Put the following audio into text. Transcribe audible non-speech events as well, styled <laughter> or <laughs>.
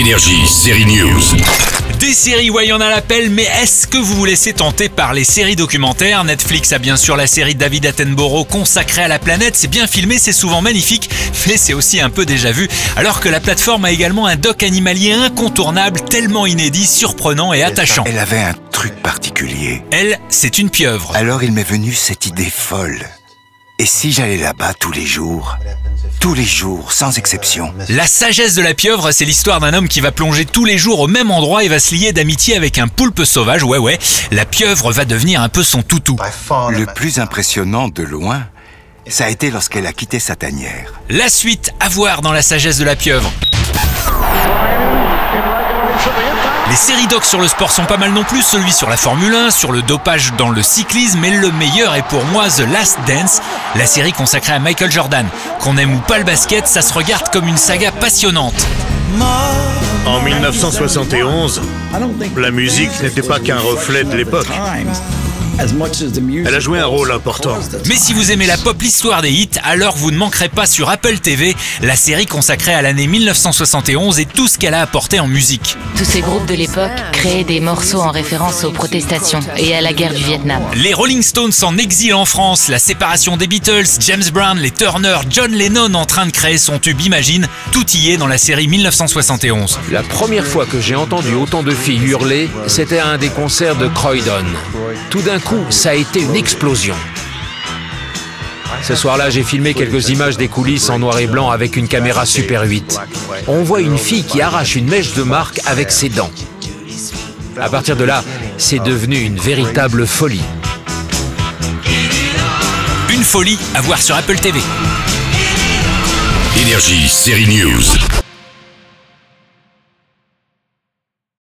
Énergie, série news. Des séries, ouais, il y en a l'appel, mais est-ce que vous vous laissez tenter par les séries documentaires? Netflix a bien sûr la série David Attenborough consacrée à la planète. C'est bien filmé, c'est souvent magnifique, <laughs> mais c'est aussi un peu déjà vu. Alors que la plateforme a également un doc animalier incontournable, tellement inédit, surprenant et attachant. Elle avait un truc particulier. Elle, c'est une pieuvre. Alors il m'est venu cette idée folle. Et si j'allais là-bas tous les jours? Tous les jours, sans exception. La sagesse de la pieuvre, c'est l'histoire d'un homme qui va plonger tous les jours au même endroit et va se lier d'amitié avec un poulpe sauvage. Ouais, ouais, la pieuvre va devenir un peu son toutou. Le plus impressionnant de loin, ça a été lorsqu'elle a quitté sa tanière. La suite à voir dans la sagesse de la pieuvre. Les séries docs sur le sport sont pas mal non plus, celui sur la Formule 1, sur le dopage dans le cyclisme, mais le meilleur est pour moi The Last Dance, la série consacrée à Michael Jordan. Qu'on aime ou pas le basket, ça se regarde comme une saga passionnante. En 1971, la musique n'était pas qu'un reflet de l'époque. Elle a joué un rôle important. Mais si vous aimez la pop, l'histoire des hits, alors vous ne manquerez pas sur Apple TV la série consacrée à l'année 1971 et tout ce qu'elle a apporté en musique. Tous ces groupes de l'époque créaient des morceaux en référence aux protestations et à la guerre du Vietnam. Les Rolling Stones en exil en France, la séparation des Beatles, James Brown, les Turner, John Lennon en train de créer son tube Imagine, tout y est dans la série 1971. La première fois que j'ai entendu autant de filles hurler, c'était à un des concerts de Croydon. Tout d'un coup, ça a été une explosion. Ce soir-là, j'ai filmé quelques images des coulisses en noir et blanc avec une caméra Super 8. On voit une fille qui arrache une mèche de marque avec ses dents. À partir de là, c'est devenu une véritable folie. Une folie à voir sur Apple TV. Énergie, série news.